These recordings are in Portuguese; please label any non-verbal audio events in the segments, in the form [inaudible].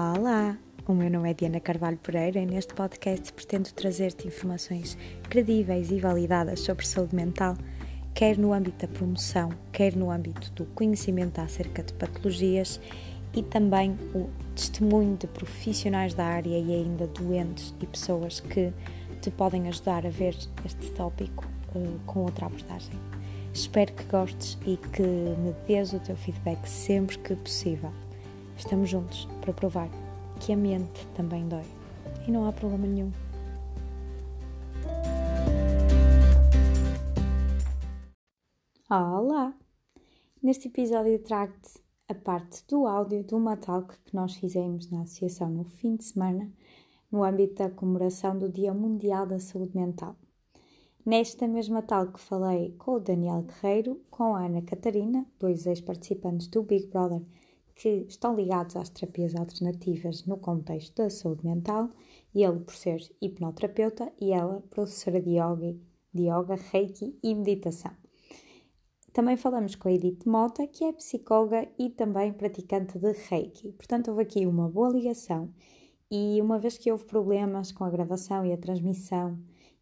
Olá, o meu nome é Diana Carvalho Pereira e neste podcast pretendo trazer-te informações credíveis e validadas sobre saúde mental, quer no âmbito da promoção, quer no âmbito do conhecimento acerca de patologias e também o testemunho de profissionais da área e ainda doentes e pessoas que te podem ajudar a ver este tópico uh, com outra abordagem. Espero que gostes e que me dês o teu feedback sempre que possível. Estamos juntos para provar que a mente também dói e não há problema nenhum. Olá! Neste episódio trago-te a parte do áudio de uma talk que nós fizemos na associação no fim de semana, no âmbito da comemoração do Dia Mundial da Saúde Mental. Nesta mesma talk falei com o Daniel Guerreiro, com a Ana Catarina, dois ex-participantes do Big Brother que estão ligados às terapias alternativas no contexto da saúde mental, ele por ser hipnoterapeuta e ela professora de yoga, de yoga, reiki e meditação. Também falamos com a Edith Mota, que é psicóloga e também praticante de reiki. Portanto, houve aqui uma boa ligação e uma vez que houve problemas com a gravação e a transmissão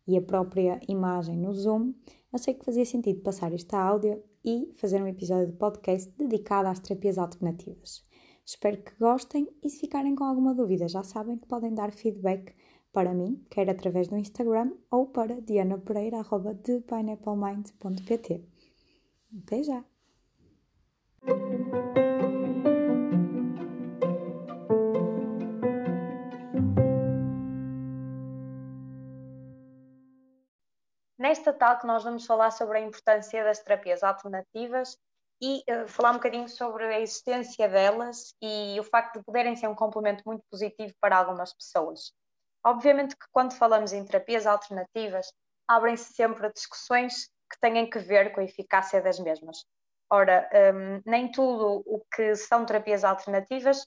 e a própria imagem no Zoom, achei que fazia sentido passar este áudio e fazer um episódio de podcast dedicado às terapias alternativas. Espero que gostem e se ficarem com alguma dúvida já sabem que podem dar feedback para mim, quer através do Instagram ou para dianapereira.thepineapplemind.pt. Até já! Nesta tal que nós vamos falar sobre a importância das terapias alternativas e uh, falar um bocadinho sobre a existência delas e o facto de poderem ser um complemento muito positivo para algumas pessoas. Obviamente que quando falamos em terapias alternativas, abrem-se sempre discussões que têm que ver com a eficácia das mesmas. Ora, um, nem tudo o que são terapias alternativas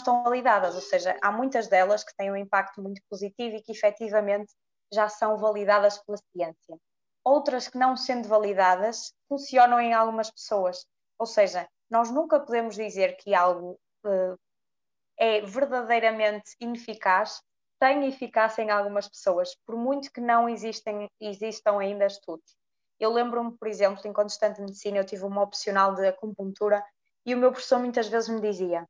estão validadas, ou seja, há muitas delas que têm um impacto muito positivo e que efetivamente já são validadas pela ciência. Outras que não sendo validadas funcionam em algumas pessoas. Ou seja, nós nunca podemos dizer que algo uh, é verdadeiramente ineficaz, tem eficácia em algumas pessoas, por muito que não existem, existam ainda estudos. Eu lembro-me, por exemplo, estudante de medicina, eu tive uma opcional de acupuntura e o meu professor muitas vezes me dizia: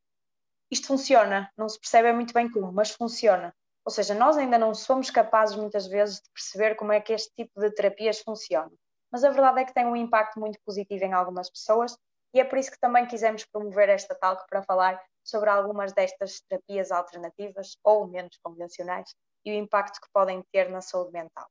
Isto funciona, não se percebe muito bem como, mas funciona. Ou seja, nós ainda não somos capazes muitas vezes de perceber como é que este tipo de terapias funcionam. Mas a verdade é que tem um impacto muito positivo em algumas pessoas e é por isso que também quisemos promover esta talk para falar sobre algumas destas terapias alternativas ou menos convencionais e o impacto que podem ter na saúde mental.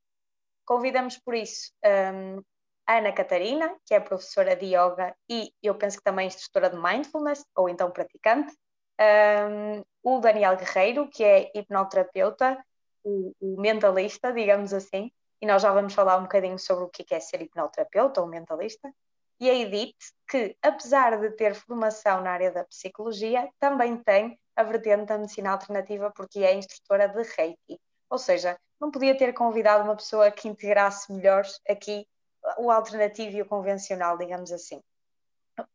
Convidamos por isso um, a Ana Catarina, que é professora de yoga e eu penso que também instrutora de mindfulness ou então praticante, um, o Daniel Guerreiro, que é hipnoterapeuta, o, o, mentalista, digamos assim, e nós já vamos falar um bocadinho sobre o que é ser hipnoterapeuta ou mentalista, e a Edith, que apesar de ter formação na área da psicologia, também tem a vertente da medicina alternativa porque é instrutora de Reiki. Ou seja, não podia ter convidado uma pessoa que integrasse melhor aqui o alternativo e o convencional, digamos assim.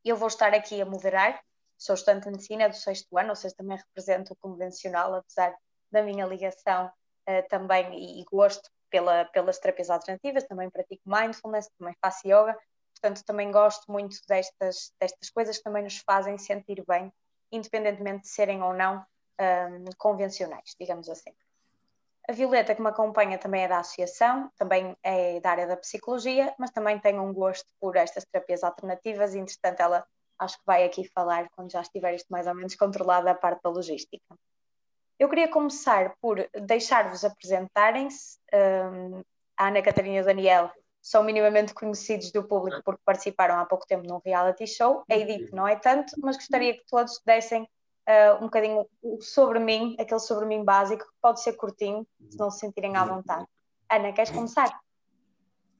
Eu vou estar aqui a moderar sou estudante de medicina do sexto ano, ou seja, também represento o convencional, apesar da minha ligação uh, também e, gosto pela, pelas terapias alternativas, também pratico mindfulness, também faço yoga, portanto também gosto muito destas, destas coisas que também nos fazem sentir bem, independentemente de serem ou não um, convencionais, digamos assim. A Violeta, que me acompanha, também é da associação, também é da área da psicologia, mas também tem um gosto por estas terapias alternativas e, entretanto, ela acho que vai aqui falar quando já estiver isto mais ou menos controlado a parte da logística. Eu queria começar por deixar-vos apresentarem-se. Um, a Ana Catarina e o Daniel são minimamente conhecidos do público porque participaram há pouco tempo num reality show. A Edith não é tanto, mas gostaria que todos dessem uh, um bocadinho sobre mim, aquele sobre mim básico, que pode ser curtinho, se não se sentirem à vontade. Ana, queres começar?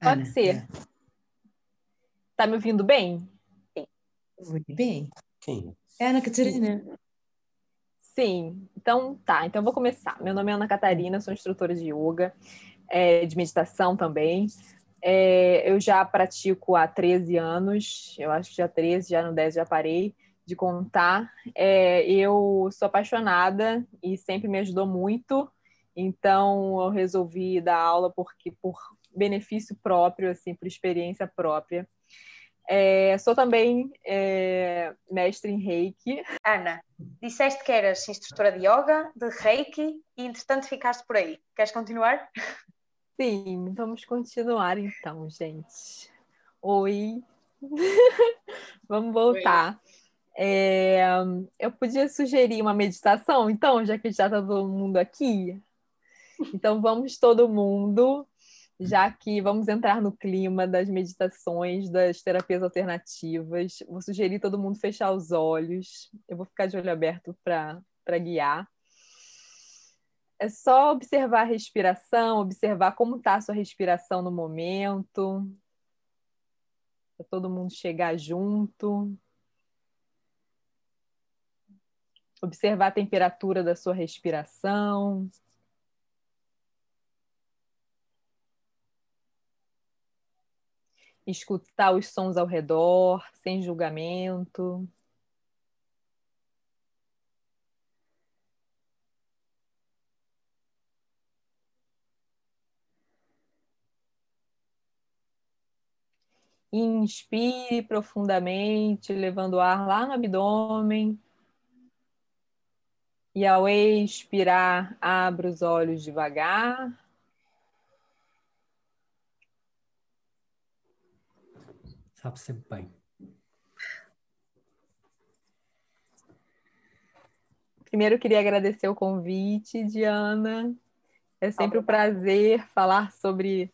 Pode ser. Está me ouvindo bem? Muito bem. Quem? É Ana Catarina. Sim, então tá, então eu vou começar. Meu nome é Ana Catarina, sou instrutora de yoga, é, de meditação também. É, eu já pratico há 13 anos, eu acho que já 13, já no 10 já parei. de contar. É, eu sou apaixonada e sempre me ajudou muito, então eu resolvi dar aula porque por benefício próprio, assim, por experiência própria. É, sou também é, mestre em Reiki. Ana, disseste que eras instrutora de yoga, de Reiki e entretanto ficaste por aí. Queres continuar? Sim, vamos continuar então, gente. Oi. [laughs] vamos voltar. É, eu podia sugerir uma meditação, então, já que já está todo mundo aqui. Então, vamos todo mundo já que vamos entrar no clima das meditações, das terapias alternativas. Vou sugerir todo mundo fechar os olhos. Eu vou ficar de olho aberto para guiar. É só observar a respiração, observar como está a sua respiração no momento. Para todo mundo chegar junto. Observar a temperatura da sua respiração. Escutar os sons ao redor, sem julgamento. Inspire profundamente, levando o ar lá no abdômen. E ao expirar, abra os olhos devagar. Sabe sempre bem. Primeiro, queria agradecer o convite, Diana. É sempre um prazer falar sobre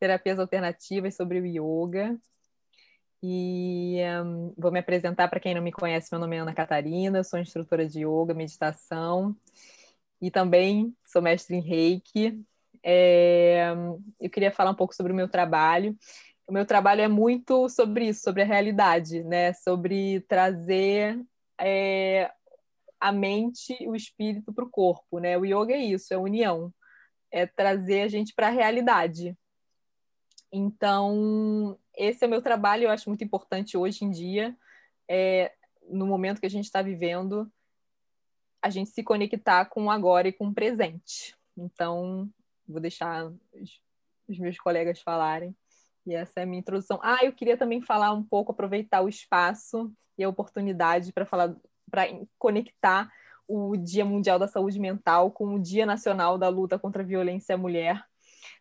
terapias alternativas, sobre o yoga. E um, vou me apresentar para quem não me conhece. Meu nome é Ana Catarina, sou instrutora de yoga, meditação e também sou mestre em reiki. É, eu queria falar um pouco sobre o meu trabalho o meu trabalho é muito sobre isso, sobre a realidade, né? Sobre trazer é, a mente o espírito para o corpo, né? O yoga é isso, é união, é trazer a gente para a realidade. Então, esse é o meu trabalho, eu acho muito importante hoje em dia, é, no momento que a gente está vivendo, a gente se conectar com o agora e com o presente. Então, vou deixar os meus colegas falarem. E essa é a minha introdução. Ah, eu queria também falar um pouco, aproveitar o espaço e a oportunidade para falar, para conectar o Dia Mundial da Saúde Mental com o Dia Nacional da Luta contra a Violência à Mulher,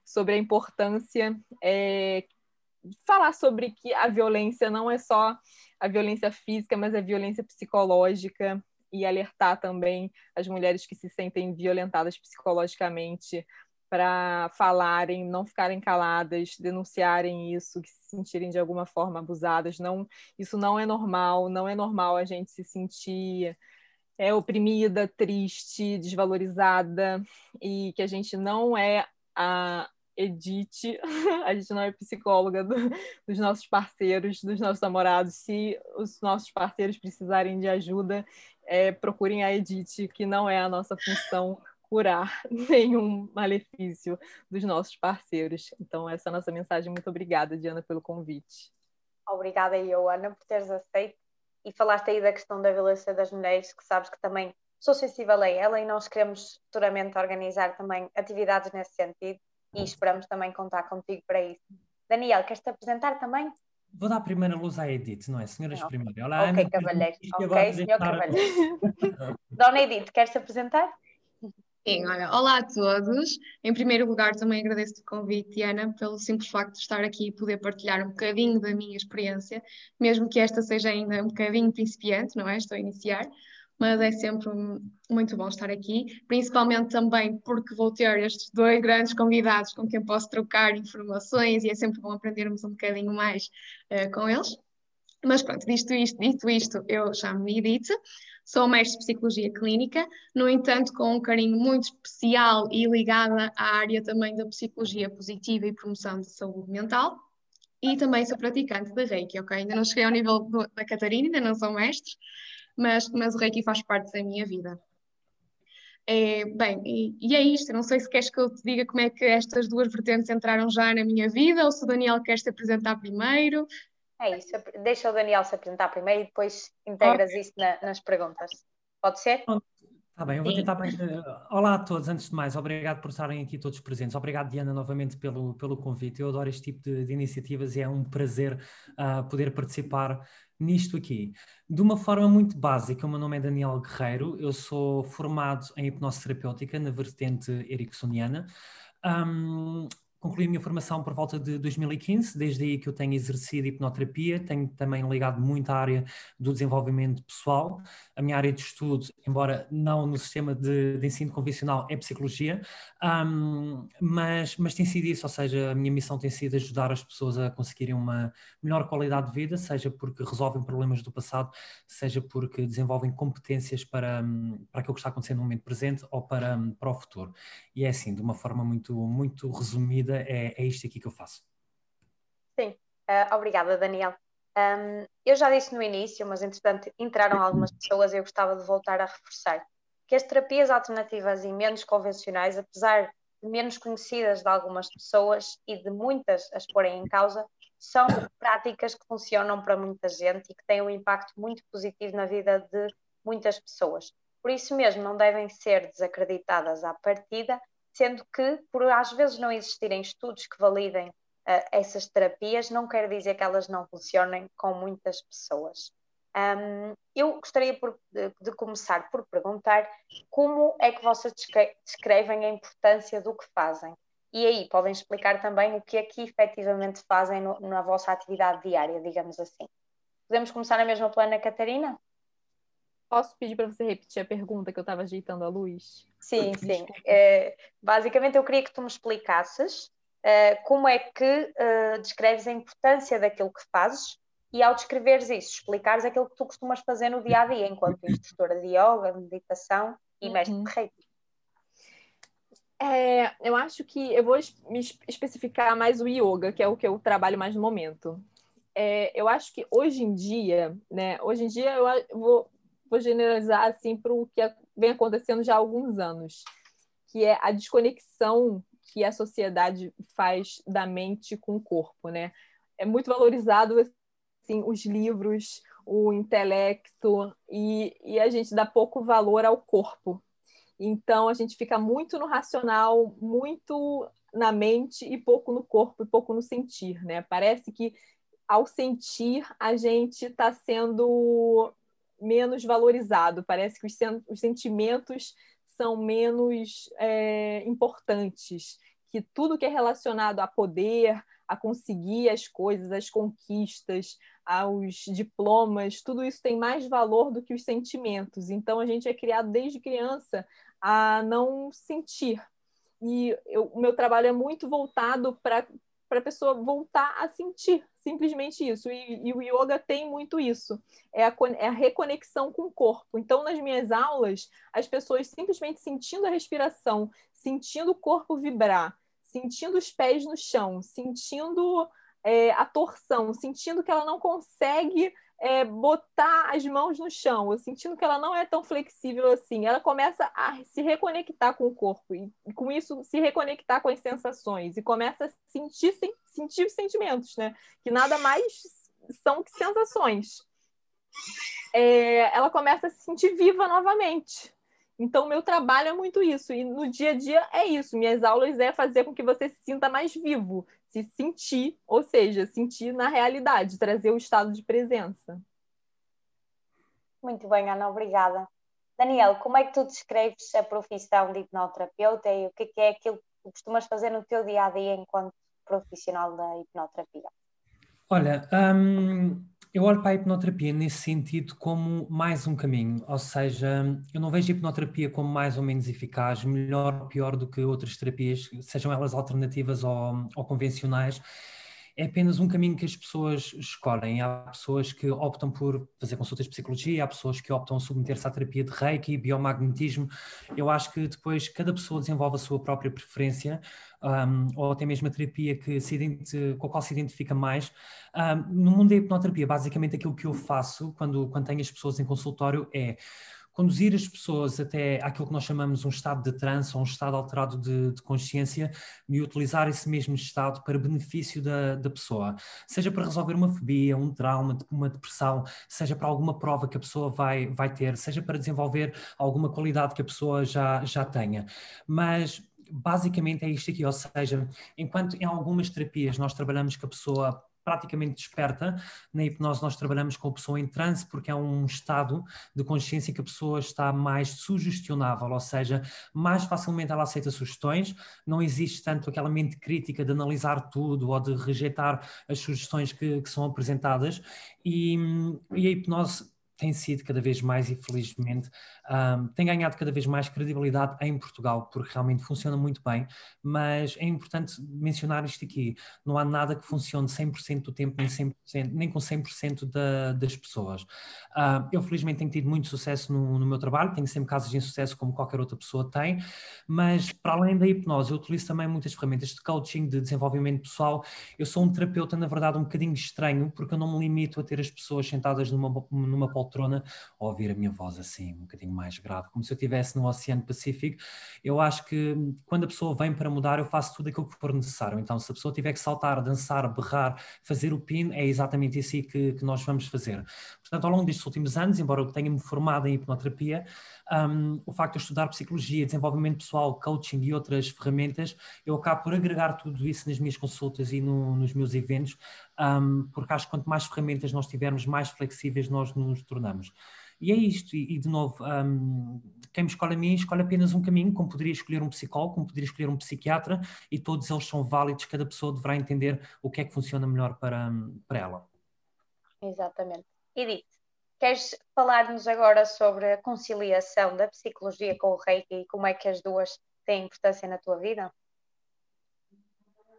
sobre a importância é, falar sobre que a violência não é só a violência física, mas a violência psicológica e alertar também as mulheres que se sentem violentadas psicologicamente para falarem, não ficarem caladas, denunciarem isso, que se sentirem de alguma forma abusadas. Não, isso não é normal, não é normal a gente se sentir é, oprimida, triste, desvalorizada e que a gente não é a Edith, [laughs] a gente não é psicóloga do, dos nossos parceiros, dos nossos namorados. Se os nossos parceiros precisarem de ajuda, é, procurem a Edith, que não é a nossa função curar [laughs] nenhum malefício dos nossos parceiros. Então, essa é a nossa mensagem. Muito obrigada, Diana, pelo convite. Obrigada eu, Ana, por teres aceito e falaste aí da questão da violência das mulheres, que sabes que também sou sensível a ela e nós queremos futuramente organizar também atividades nesse sentido e esperamos também contar contigo para isso. Daniel, queres te apresentar também? Vou dar a primeira luz à Edith, não é? Senhoras não. primeiro. Olá, ok, Ana, cavalheiro. Ok, senhor cavalheiro. [laughs] Dona Edith, queres te apresentar? Sim, olha, olá a todos. Em primeiro lugar, também agradeço o convite, Ana, pelo simples facto de estar aqui e poder partilhar um bocadinho da minha experiência, mesmo que esta seja ainda um bocadinho principiante, não é? Estou a iniciar, mas é sempre muito bom estar aqui, principalmente também porque vou ter estes dois grandes convidados com quem posso trocar informações e é sempre bom aprendermos um bocadinho mais uh, com eles. Mas pronto, dito isto, dito isto, eu chamo-me Edith, Sou mestre de Psicologia Clínica, no entanto, com um carinho muito especial e ligada à área também da Psicologia Positiva e Promoção de Saúde Mental. E também sou praticante de Reiki, ok? Ainda não cheguei ao nível do, da Catarina, ainda não sou mestre, mas, mas o Reiki faz parte da minha vida. É, bem, e, e, é isto. Não sei se queres que eu te diga como é que estas duas vertentes entraram já na minha vida ou se o Daniel quer se apresentar primeiro. É isso. Deixa o Daniel se apresentar primeiro e depois integras okay. isso na, nas perguntas. Pode ser? Está bem, eu vou tentar. Olá a todos, antes de mais, obrigado por estarem aqui todos presentes. Obrigado, Diana, novamente pelo, pelo convite. Eu adoro este tipo de, de iniciativas e é um prazer uh, poder participar nisto aqui. De uma forma muito básica, o meu nome é Daniel Guerreiro, eu sou formado em hipnose terapêutica na vertente ericksoniana. Um, concluí a minha formação por volta de 2015, desde aí que eu tenho exercido hipnoterapia, tenho também ligado muito à área do desenvolvimento pessoal. A minha área de estudo, embora não no sistema de, de ensino convencional, é psicologia, um, mas, mas tem sido isso, ou seja, a minha missão tem sido ajudar as pessoas a conseguirem uma melhor qualidade de vida, seja porque resolvem problemas do passado, seja porque desenvolvem competências para, para aquilo que está acontecendo no momento presente ou para, para o futuro. E é assim, de uma forma muito, muito resumida, é, é isto aqui que eu faço. Sim, uh, obrigada, Daniel. Um, eu já disse no início, mas entretanto entraram algumas pessoas e eu gostava de voltar a reforçar que as terapias alternativas e menos convencionais, apesar de menos conhecidas de algumas pessoas e de muitas as porem em causa, são práticas que funcionam para muita gente e que têm um impacto muito positivo na vida de muitas pessoas. Por isso mesmo, não devem ser desacreditadas à partida sendo que, por às vezes não existirem estudos que validem uh, essas terapias, não quer dizer que elas não funcionem com muitas pessoas. Um, eu gostaria por, de, de, começar por perguntar como é que vocês descrevem a importância do que fazem. E aí podem explicar também o que é que efetivamente fazem no, na vossa atividade diária, digamos assim. Podemos começar na mesma plana, Catarina? Posso pedir para você repetir a pergunta que eu estava ajeitando a luz? Sim, sim. É, basicamente, eu queria que tu me explicasses é, como é que é, descreves a importância daquilo que fazes e, ao descreveres isso, explicares aquilo que tu costumas fazer no dia a dia, enquanto instrutora de yoga, meditação e uhum. mestre de reiki. É, eu acho que eu vou me especificar mais o yoga, que é o que eu trabalho mais no momento. É, eu acho que hoje em dia, né? Hoje em dia eu vou vou generalizar assim para o que vem acontecendo já há alguns anos, que é a desconexão que a sociedade faz da mente com o corpo, né? É muito valorizado assim os livros, o intelecto e, e a gente dá pouco valor ao corpo. Então a gente fica muito no racional, muito na mente e pouco no corpo e pouco no sentir, né? Parece que ao sentir a gente está sendo menos valorizado, parece que os, sen os sentimentos são menos é, importantes, que tudo que é relacionado a poder, a conseguir as coisas, as conquistas, aos diplomas, tudo isso tem mais valor do que os sentimentos. Então a gente é criado desde criança a não sentir. E o meu trabalho é muito voltado para para a pessoa voltar a sentir, simplesmente isso. E, e, o yoga tem muito isso, é a, é a reconexão com o corpo. Então, nas minhas aulas, as pessoas simplesmente sentindo a respiração, sentindo o corpo vibrar, sentindo os pés no chão, sentindo é, a torção, sentindo que ela não consegue é, botar as mãos no chão, eu sentindo que ela não é tão flexível assim. Ela começa a se reconectar com o corpo e, com isso se reconectar com as sensações e começa a sentir, sentir os sentimentos, né? Que nada mais são que sensações. É, ela começa a se sentir viva novamente. Então, meu trabalho é muito isso. E no dia a dia é isso. Minhas aulas é fazer com que você se sinta mais vivo, se sentir, ou seja, sentir na realidade, trazer o estado de presença. Muito bem, Ana, obrigada. Daniel, como é que tu descreves a profissão de hipnoterapeuta e o que é, é aquilo que tu costumas fazer no teu dia a dia enquanto profissional da hipnoterapia? Olha, hum, eu olho para a hipnoterapia nesse sentido como mais um caminho, ou seja, eu não vejo a hipnoterapia como mais ou menos eficaz, melhor ou pior do que outras terapias, sejam elas alternativas ou, ou convencionais é apenas um caminho que as pessoas escolhem. Há pessoas que optam por fazer consultas de psicologia, há pessoas que optam submeter-se à terapia de reiki, biomagnetismo. Eu acho que depois cada pessoa desenvolve a sua própria preferência, um, ou até mesmo a terapia que se com a qual se identifica mais. Um, no mundo da hipnoterapia, basicamente aquilo que eu faço quando, quando tenho as pessoas em consultório é conduzir as pessoas até aquilo que nós chamamos um estado de transe ou um estado alterado de, de consciência e utilizar esse mesmo estado para benefício da, da pessoa, seja para resolver uma fobia, um trauma, uma depressão, seja para alguma prova que a pessoa vai, vai ter, seja para desenvolver alguma qualidade que a pessoa já, já tenha. Mas basicamente é isto aqui, ou seja, enquanto em algumas terapias nós trabalhamos que a pessoa praticamente desperta. Na hipnose nós trabalhamos com a pessoa em transe porque é um estado de consciência que a pessoa está mais sugestionável, ou seja, mais facilmente ela aceita sugestões, não existe tanto aquela mente crítica de analisar tudo ou de rejeitar as sugestões que, que são apresentadas e, e a hipnose tem sido cada vez mais, infelizmente, um, tem ganhado cada vez mais credibilidade em Portugal, porque realmente funciona muito bem, mas é importante mencionar isto aqui, não há nada que funcione 100% do tempo, nem, 100%, nem com 100% da, das pessoas. Eu felizmente tenho tido muito sucesso no, no, meu trabalho, tenho sempre casos de insucesso como qualquer outra pessoa tem, mas para além da hipnose, eu utilizo também muitas ferramentas de coaching, de desenvolvimento pessoal, eu sou um terapeuta, na verdade, um bocadinho estranho, porque eu não me limito a ter as pessoas sentadas numa, numa poltrona a ouvir a minha voz assim, um bocadinho mais grave, como se eu estivesse no Oceano Pacífico. Eu acho que quando a pessoa vem para mudar, eu faço tudo aquilo que for necessário. Então, se a pessoa tiver que saltar, dançar, berrar, fazer o pin, é exatamente isso que, que nós vamos fazer. Portanto, ao longo destes últimos anos, embora eu tenha-me formado em hipnoterapia, um, o facto de eu estudar psicologia, desenvolvimento pessoal, coaching e outras ferramentas, eu acabo por agregar tudo isso nas minhas consultas e no, nos meus eventos, um, porque acho que quanto mais ferramentas nós tivermos, mais flexíveis nós nos tornamos. E é isto, e, e de novo, um, quem me escolhe a mim escolhe apenas um caminho, como poderia escolher um psicólogo, como poderia escolher um psiquiatra, e todos eles são válidos, cada pessoa deverá entender o que é que funciona melhor para, para ela. Exatamente. Edith, queres falar-nos agora sobre a conciliação da psicologia com o Reiki e como é que as duas têm importância na tua vida?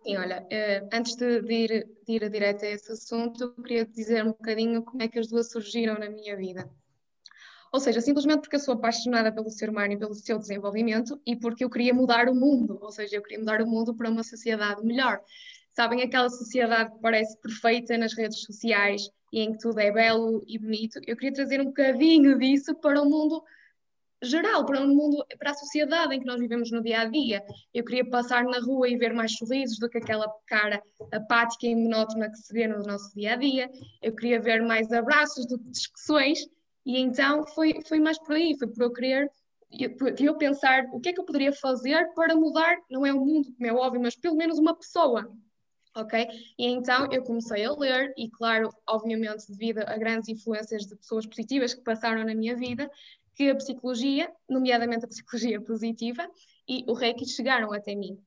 Sim, olha, uh, antes de, de, ir, de ir direto a esse assunto, eu queria dizer um bocadinho como é que as duas surgiram na minha vida. Ou seja, simplesmente porque eu sou apaixonada pelo ser humano e pelo seu desenvolvimento e porque eu queria mudar o mundo, ou seja, eu queria mudar o mundo para uma sociedade melhor. Sabem aquela sociedade que parece perfeita nas redes sociais e em que tudo é belo e bonito? Eu queria trazer um bocadinho disso para o mundo geral, para o mundo, para a sociedade em que nós vivemos no dia a dia. Eu queria passar na rua e ver mais sorrisos do que aquela cara apática e monótona que se vê no nosso dia a dia. Eu queria ver mais abraços do que discussões e então foi, foi mais por aí, foi por eu querer, eu, eu pensar o que é que eu poderia fazer para mudar, não é o mundo, como é óbvio, mas pelo menos uma pessoa, ok? E então eu comecei a ler, e claro, obviamente devido a grandes influências de pessoas positivas que passaram na minha vida, que a psicologia, nomeadamente a psicologia [laughs] positiva, e o Reiki chegaram até mim.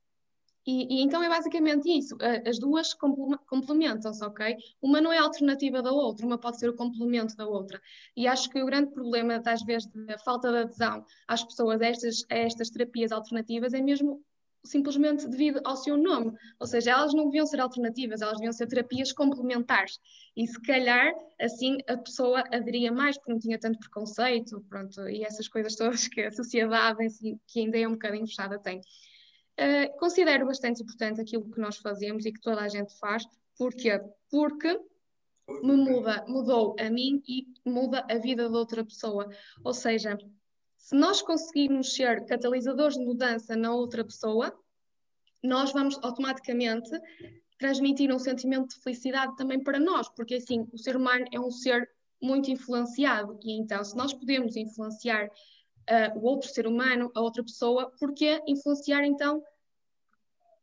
E, e, então é basicamente isso. As duas complementam-se, ok? Uma não é alternativa da outra, uma pode ser o complemento da outra. E acho que o grande problema, às vezes, da falta de adesão às pessoas a estas, a estas terapias alternativas é mesmo simplesmente devido ao seu nome. Ou seja, elas não deviam ser alternativas, elas deviam ser terapias complementares. E se calhar, assim, a pessoa aderia mais, porque não tinha tanto preconceito, pronto, e essas coisas todas que a sociedade, assim, que ainda é um bocadinho fechada, tem. Uh, considero bastante importante aquilo que nós fazemos e que toda a gente faz. Porquê? Porque me muda, mudou a mim e muda a vida de outra pessoa. Ou seja, se nós conseguirmos ser catalisadores de mudança na outra pessoa, nós vamos automaticamente transmitir um sentimento de felicidade também para nós, porque assim, o ser humano é um ser muito influenciado e então se nós podemos influenciar uh, o outro ser humano, a outra pessoa, porque influenciar então,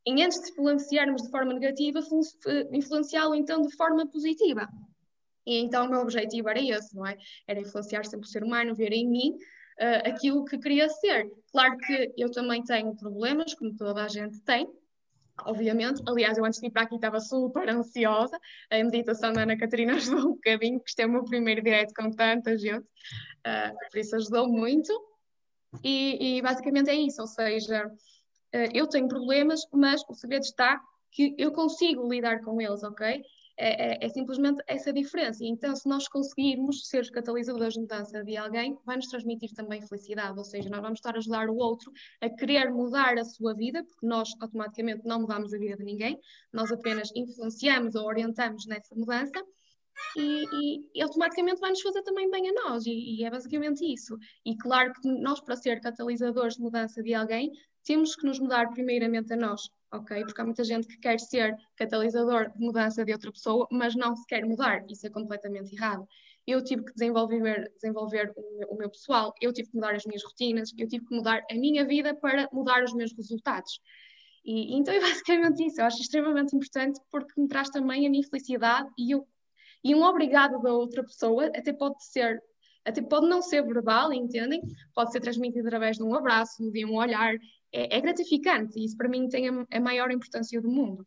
em antes de influenciarmos de forma negativa, eh, influenciá-lo então de forma positiva. E então o meu objetivo era esse, não é? Era influenciar sempre o ser humano, ver em mim uh, aquilo que queria ser. Claro que eu também tenho problemas, como toda a gente tem, obviamente. Aliás, eu antes de ir para aqui estava super ansiosa. A meditação da Ana Catarina [laughs] ajudou um bocadinho, porque isto é o meu primeiro direto com tanta gente, uh, por isso ajudou muito. E, e basicamente é isso, ou seja, uh, eu tenho problemas, mas o segredo está que eu consigo lidar com eles, ok? É, é, é, simplesmente essa diferença. Então, se nós conseguirmos ser os catalisadores de mudança de alguém, vai-nos transmitir também felicidade, ou seja, nós vamos estar a ajudar o outro a querer mudar a sua vida, porque nós automaticamente não mudamos a vida de ninguém, nós apenas influenciamos ou orientamos nessa mudança, e, e, e, automaticamente vai nos fazer também bem a nós, e, e, é basicamente isso. E claro que nós, para ser catalisadores de mudança de alguém, temos que nos mudar primeiramente a nós, ok? Porque há muita gente que quer ser catalisador de mudança de outra pessoa, mas não se quer mudar, isso é completamente errado. Eu tive que desenvolver, desenvolver o, meu, o meu pessoal, eu tive que mudar as minhas rotinas, eu tive que mudar a minha vida para mudar os meus resultados. E, então é [laughs] basicamente isso, eu acho extremamente importante porque me traz também a minha felicidade e eu e um obrigado da outra pessoa até pode ser, até pode não ser verbal, entendem? Pode ser transmitido através de um abraço, de um olhar. É, é gratificante e isso para mim tem a, a, maior importância do mundo.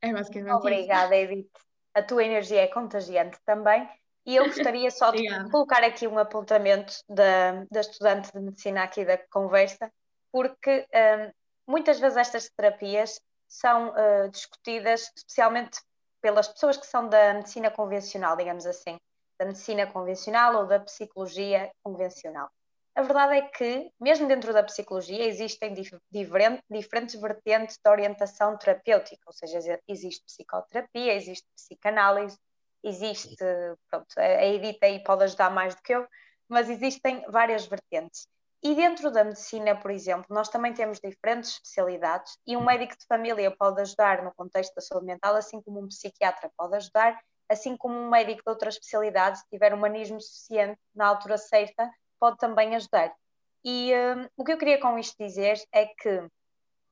É basicamente Obrigada, isso. Edith. A tua energia é contagiante também. E eu gostaria só de colocar aqui um apontamento da, da estudante de medicina aqui da conversa, porque um, muitas vezes estas terapias são uh, discutidas, especialmente pelas pessoas que são da medicina convencional, digamos assim, da medicina convencional ou da psicologia convencional. A verdade é que, mesmo dentro da psicologia, existem diferentes vertentes de orientação terapêutica, ou seja, existe psicoterapia, existe psicanálise, existe, pronto, a Edith aí pode ajudar mais do que eu, mas existem várias vertentes. E dentro da medicina, por exemplo, nós também temos diferentes especialidades e um médico de família pode ajudar no contexto da saúde mental, assim como um psiquiatra pode ajudar, assim como um médico de outra especialidade, se tiver humanismo suficiente na altura certa, pode também ajudar. E um, o que eu queria com isto dizer é que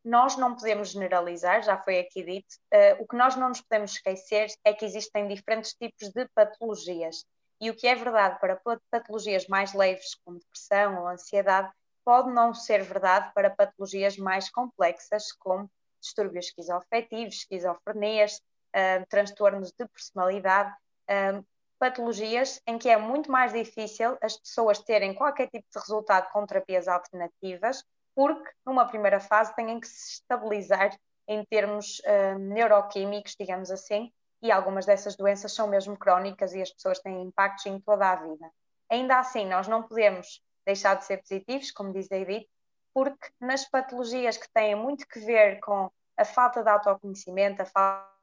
nós não podemos generalizar, já foi aqui dito, uh, o que nós não nos podemos esquecer é que existem diferentes tipos de patologias e o que é verdade para patologias mais leves, como depressão ou ansiedade, pode não ser verdade para patologias mais complexas, como distúrbios esquizoafetivos, esquizofrenias, transtornos de personalidade, uh, patologias em que é muito mais difícil as pessoas terem qualquer tipo de resultado com terapias alternativas, porque numa primeira fase têm que se estabilizar em termos neuroquímicos, digamos assim, e algumas dessas doenças são mesmo crónicas e as pessoas têm impactos em toda a vida. Ainda assim, nós não podemos deixar de ser positivos, como diz Edith, porque nas patologias que têm muito que ver com a falta de autoconhecimento, a falta,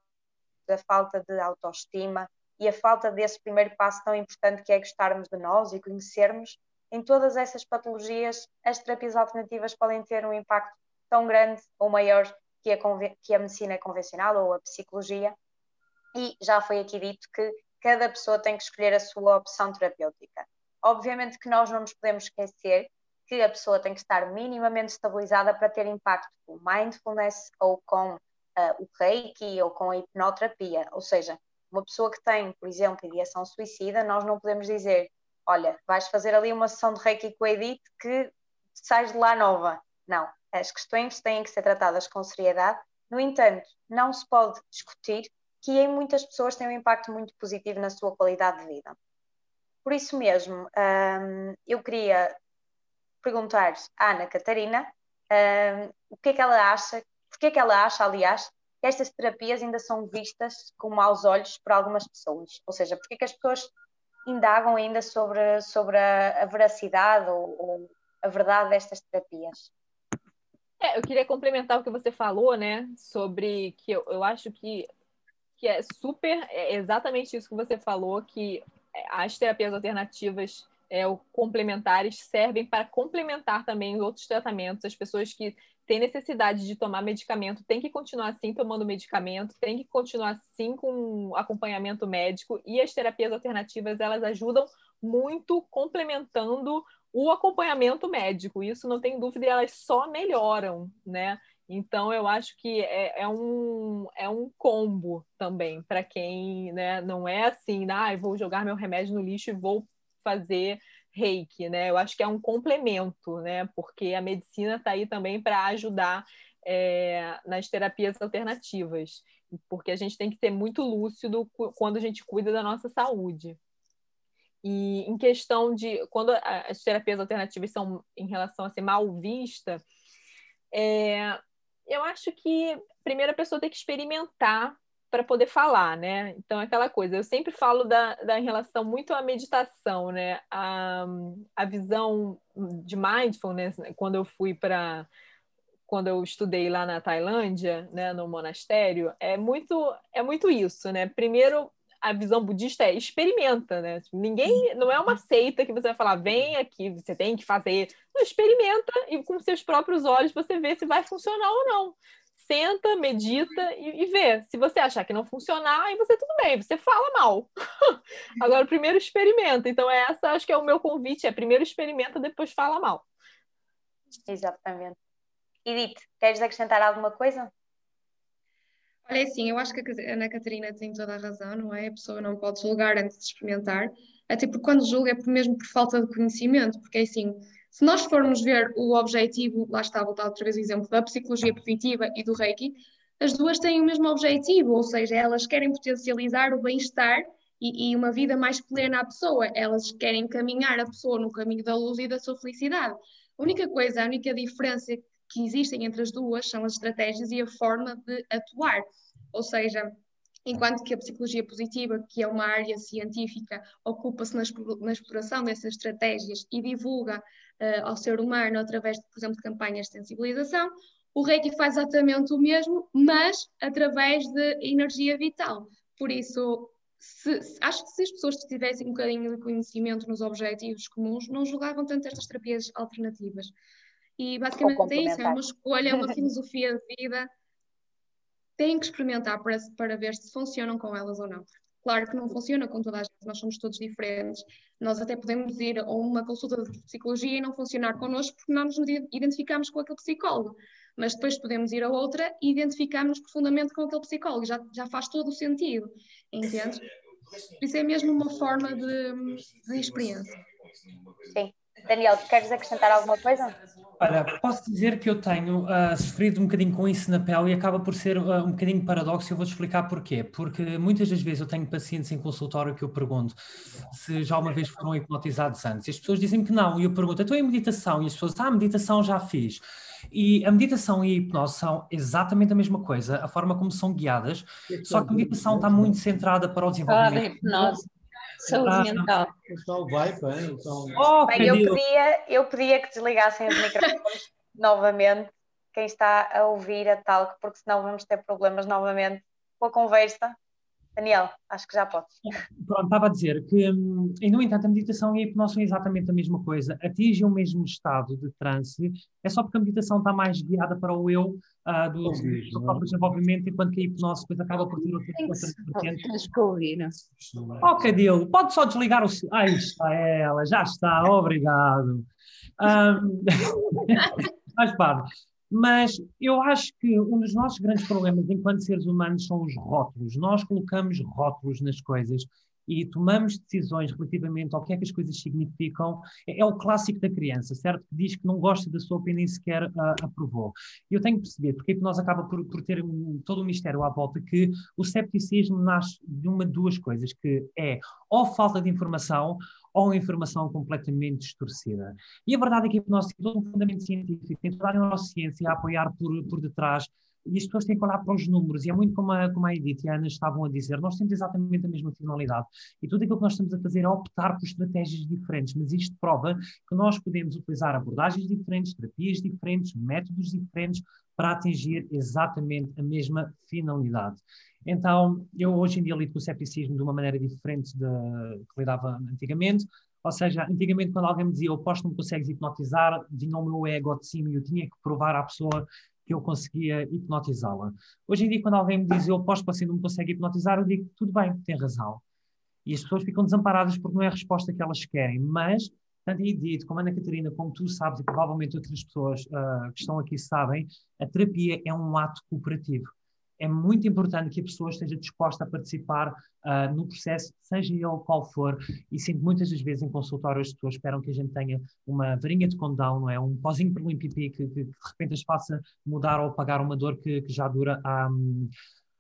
a falta de autoestima e a falta desse primeiro passo tão importante que é gostarmos de nós e conhecermos, em todas essas patologias, as terapias alternativas podem ter um impacto tão grande ou maior que a, que a medicina convencional ou a psicologia, e já foi aqui dito que cada pessoa tem que escolher a sua opção terapêutica. Obviamente que nós não nos podemos esquecer que a pessoa tem que estar minimamente estabilizada para ter impacto com mindfulness ou com uh, o reiki ou com a hipnoterapia. Ou seja, uma pessoa que tem, por exemplo, ideação suicida, nós não podemos dizer, olha, vais fazer ali uma sessão de reiki com a Edith que sais de lá nova. Não, as questões têm que ser tratadas com seriedade. No entanto, não se pode discutir que em muitas pessoas tem um impacto muito positivo na sua qualidade de vida. Por isso mesmo, eu queria perguntar à Ana Catarina o que é que ela acha, porque é que ela acha, aliás, que estas terapias ainda são vistas com maus olhos por algumas pessoas, ou seja, porque é que as pessoas indagam ainda sobre, sobre a, a veracidade ou, ou a verdade destas terapias. É, eu queria complementar o que você falou, né, sobre que eu, eu acho que que é super, é exatamente isso que você falou, que as terapias alternativas é, complementares servem para complementar também os outros tratamentos. As pessoas que têm necessidade de tomar medicamento têm que continuar assim tomando medicamento, têm que continuar assim com acompanhamento médico e as terapias alternativas elas ajudam muito complementando o acompanhamento médico. Isso não tem dúvida, elas só melhoram, né? Então, eu acho que é, é, um, é um combo também para quem né, não é assim, ah, vou jogar meu remédio no lixo e vou fazer reiki, né? Eu acho que é um complemento, né? Porque a medicina está aí também para ajudar é, nas terapias alternativas, porque a gente tem que ser muito lúcido quando a gente cuida da nossa saúde. E em questão de quando as terapias alternativas são em relação a ser mal vista, é, eu acho que primeiro a pessoa tem que experimentar para poder falar, né? Então, é aquela coisa, eu sempre falo da, da em relação muito à meditação, né? A, a visão de mindfulness, né? quando eu fui para quando eu estudei lá na Tailândia, né, no monastério, é muito é muito isso, né? Primeiro a visão budista é experimenta, né? Ninguém, não é uma seita que você vai falar, vem aqui, você tem que fazer. Não, experimenta e com seus próprios olhos você vê se vai funcionar ou não. Senta, medita e, e vê. Se você achar que não funcionar, aí você tudo bem, você fala mal. [laughs] Agora, primeiro experimenta. Então, essa acho que é o meu convite: é primeiro experimenta, depois fala mal. Exatamente. Edith, queres acrescentar alguma coisa? Olha, sim, eu acho que a Ana Catarina tem toda a razão, não é? A pessoa não pode julgar antes de experimentar, até porque quando julga é mesmo por falta de conhecimento, porque é assim, se nós formos ver o objetivo, lá está, voltar outra vez o exemplo da psicologia positiva e do Reiki, as duas têm o mesmo objetivo, ou seja, elas querem potencializar o bem-estar e, e, uma vida mais plena à pessoa, elas querem caminhar a pessoa no caminho da luz e da sua felicidade. A única coisa, a única diferença que existem entre as duas são as estratégias e a forma de atuar. Ou seja, enquanto que a psicologia positiva, que é uma área científica, ocupa-se na, exploração dessas estratégias e divulga uh, ao ser humano através, de, por exemplo, de campanhas de sensibilização, o Reiki faz exatamente o mesmo, mas através de energia vital. Por isso, se, se, acho que se as pessoas tivessem um bocadinho de conhecimento nos objetivos comuns, não julgavam tanto estas terapias alternativas. E basicamente é isso, é uma escolha, é uma [laughs] filosofia de vida. Têm que experimentar para, para ver se funcionam com elas ou não. Claro que não funciona com toda a gente, nós somos todos diferentes. Nós até podemos ir a uma consulta de psicologia e não funcionar connosco porque não nos identificamos com aquele psicólogo. Mas depois podemos ir a outra e identificarmos profundamente com aquele psicólogo. Já, já faz todo o sentido, entende? Isso é mesmo uma forma de, de experiência. Sim. Daniel, queres acrescentar alguma coisa? Olha, posso dizer que eu tenho uh, sofrido um bocadinho com isso na pele e acaba por ser uh, um bocadinho paradoxo e eu vou-te explicar porquê. Porque muitas das vezes eu tenho pacientes em consultório que eu pergunto se já uma vez foram hipnotizados antes. E as pessoas dizem que não, e eu pergunto, então em meditação? E as pessoas, ah, meditação já fiz. E a meditação e a hipnose são exatamente a mesma coisa, a forma como são guiadas, só que a meditação está muito centrada para o desenvolvimento. Claro, hipnose saúde ah, Então vai, bem, então... Oh, bem, eu, pedia, eu pedia que desligassem os microfones [laughs] novamente, quem está a ouvir a talk, porque senão vamos ter problemas novamente com a conversa. Daniel, acho que já podes. Pronto, estava a dizer que, hum, e no entanto, a meditação e a hipnose são exatamente a mesma coisa, atingem o mesmo estado de transe, é só porque a meditação está mais guiada para o eu uh, do, do, próprio desenvolvimento, enquanto que a hipnose depois acaba por ter outra vertente. Tens que ouvir. Oh, Cadilo, pode só desligar o... Ah, está ela, já está, obrigado. Um... [laughs] Mas, pá, mas eu acho que um dos nossos grandes problemas enquanto seres humanos são os rótulos. Nós colocamos rótulos nas coisas e tomamos decisões relativamente ao que é que as coisas significam. É, é o clássico da criança, certo? Que diz que não gosta da sopa e nem sequer uh, aprovou. Eu tenho que perceber porque é que nós acaba por, por ter um, todo o um mistério à volta que o cepticismo nasce de uma de duas coisas, que é ou falta de informação ou informação completamente distorcida. E a verdade é que hipnose tem todo um fundamento científico, tem toda a neurociência a apoiar por, por detrás, e as pessoas têm que olhar para os números, e é muito como a, como a Edith e a Ana estavam a dizer, nós temos exatamente a mesma finalidade, e tudo aquilo que nós estamos a fazer é optar por estratégias diferentes, mas isto prova que nós podemos utilizar abordagens diferentes, terapias diferentes, métodos diferentes, para atingir exatamente a mesma finalidade. Então, eu hoje em dia lido com o cepticismo de uma maneira diferente da que lidava antigamente. Ou seja, antigamente, quando alguém me dizia eu posso não consegues hipnotizar, vinha o meu ego de cima e eu tinha que provar à pessoa que eu conseguia hipnotizá-la. Hoje em dia, quando alguém me diz eu posso, você não me consegue hipnotizar, eu digo tudo bem, tem razão. E as pessoas ficam desamparadas porque não é a resposta que elas querem. Mas, tanto a Edith como Ana Catarina, como tu sabes e provavelmente outras pessoas uh, que estão aqui sabem, a terapia é um ato cooperativo é muito importante que a pessoa esteja disposta a participar uh, no processo, seja ele qual for, e sinto muitas das vezes em consultório as pessoas esperam que a gente tenha uma varinha de condão, não é? Um pozinho para limpipi que, que, que, de repente as faça mudar ou apagar uma dor que, que já dura há,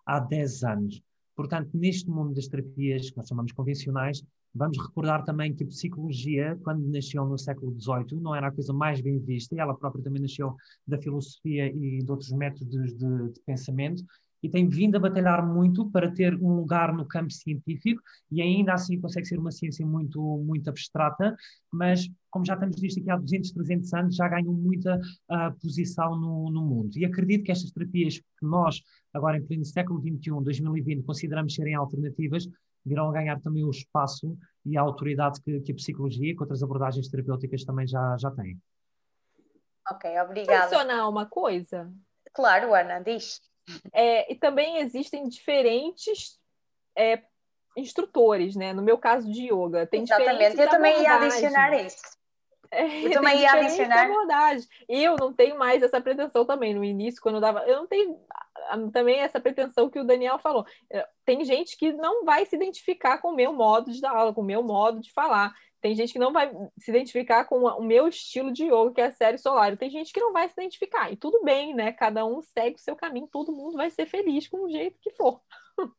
há 10 anos. Portanto, neste mundo das terapias, que nós chamamos convencionais, Vamos recordar também que a psicologia, quando nasceu no século XVIII, não era a coisa mais bem vista, e ela própria também nasceu da filosofia e de outros métodos de, de pensamento, e tem vindo a batalhar muito para ter um lugar no campo científico e ainda assim consegue ser uma ciência muito, muito abstrata, mas como já temos visto aqui há 200, 300 anos, já ganham muita uh, posição no, no mundo. E acredito que estas terapias que nós, agora em pleno século XXI, 2020, consideramos serem alternativas, virão a ganhar também o espaço e a autoridade que, que a psicologia e que outras abordagens terapêuticas também já, já têm. Ok, obrigada. Adicionar uma coisa? Claro, Ana, diz. É, e também existem diferentes é, instrutores, né? No meu caso de yoga, tem Exatamente, eu também ia adicionar isso. É, eu também ia adicionar. Abordagem. Eu não tenho mais essa pretensão também. No início, quando eu dava. Eu não tenho também essa pretensão que o Daniel falou. É, tem gente que não vai se identificar com o meu modo de dar aula, com o meu modo de falar. Tem gente que não vai se identificar com o meu estilo de yoga, que é a série solar. Tem gente que não vai se identificar. E tudo bem, né? Cada um segue o seu caminho, todo mundo vai ser feliz com o jeito que for.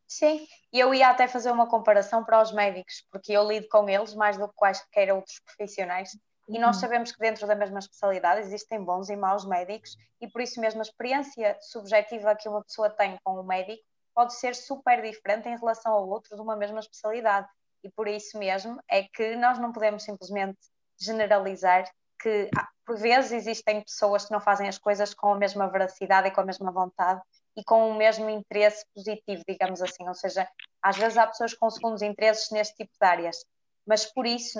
Sim, e eu ia até fazer uma comparação para os médicos, porque eu lido com eles mais do que quaisquer outros profissionais. E nós uhum. sabemos que dentro da mesma especialidade existem bons e maus médicos, e por isso mesmo a experiência subjetiva que uma pessoa tem com o médico pode ser super diferente em relação ao outro de uma mesma especialidade e por isso mesmo é que nós não podemos simplesmente generalizar que ah, por vezes existem pessoas que não fazem as coisas com a mesma veracidade e com a mesma vontade e com o mesmo interesse positivo, digamos assim, ou seja, às vezes há pessoas com segundos interesses neste tipo de áreas, mas por isso,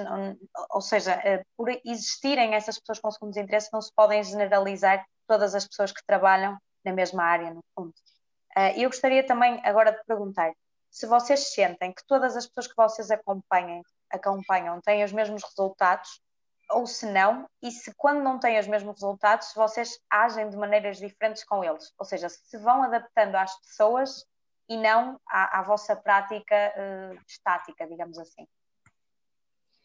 ou seja, eh, por existirem essas pessoas com segundos interesses, não se podem generalizar todas as pessoas que trabalham na mesma área, no fundo. Eh, eu gostaria também agora de perguntar, se vocês sentem que todas as pessoas que vocês acompanhem, acompanham têm os mesmos resultados, ou se não, e se quando não têm os mesmos resultados, vocês agem de maneiras diferentes com eles, ou seja, se vão adaptando às pessoas e não à, à vossa prática uh, estática, digamos assim.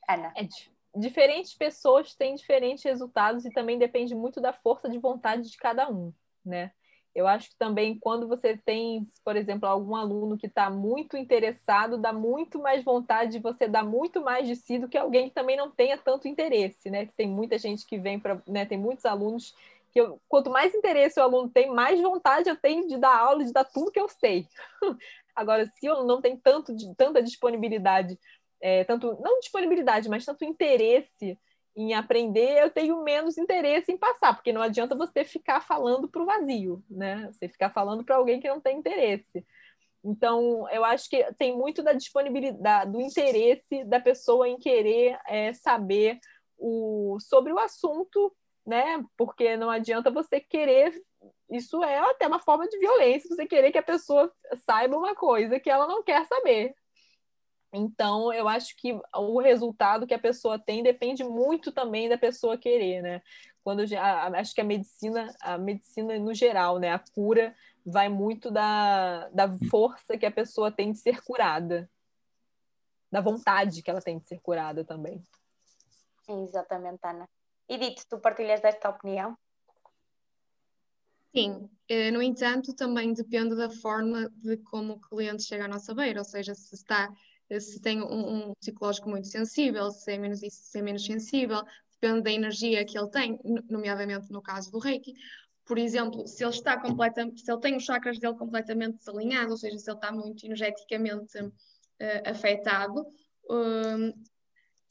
Ana. É, diferentes pessoas têm diferentes resultados e também depende muito da força de vontade de cada um, né? Eu acho que também quando você tem, por exemplo, algum aluno que está muito interessado, dá muito mais vontade de você dar muito mais de si do que alguém que também não tenha tanto interesse, né? Tem muita gente que vem para, né? Tem muitos alunos que eu, quanto mais interesse o aluno tem, mais vontade eu tenho de dar aula, de dar tudo que eu sei. [laughs] Agora, se eu não tenho tanto, tanta disponibilidade, é, tanto não disponibilidade, mas tanto interesse em aprender, eu tenho menos interesse em passar, porque não adianta você ficar falando para o vazio, né? Você ficar falando para alguém que não tem interesse. Então, eu acho que tem muito da disponibilidade, do interesse da pessoa em querer é, saber o, sobre o assunto, né? Porque não adianta você querer. Isso é até uma forma de violência, você querer que a pessoa saiba uma coisa que ela não quer saber. Então, eu acho que o resultado que a pessoa tem depende muito também da pessoa querer, né? Quando já, acho que a medicina, a medicina no geral, né, a cura vai muito da, da força que a pessoa tem de ser curada, da vontade que ela tem de ser curada também. Exatamente, Ana. Edith, tu partilhas desta opinião? Sim, eh, no entanto, também depende da forma de como o cliente chega à nossa beira, ou seja, se está se tem um, um psicológico muito sensível, se é, menos, se é menos sensível, depende da energia que ele tem, nomeadamente no caso do Reiki. Por exemplo, se ele está completamente, se ele tem os chakras dele completamente desalinhados, ou seja, se ele está muito energeticamente uh, afetado, uh,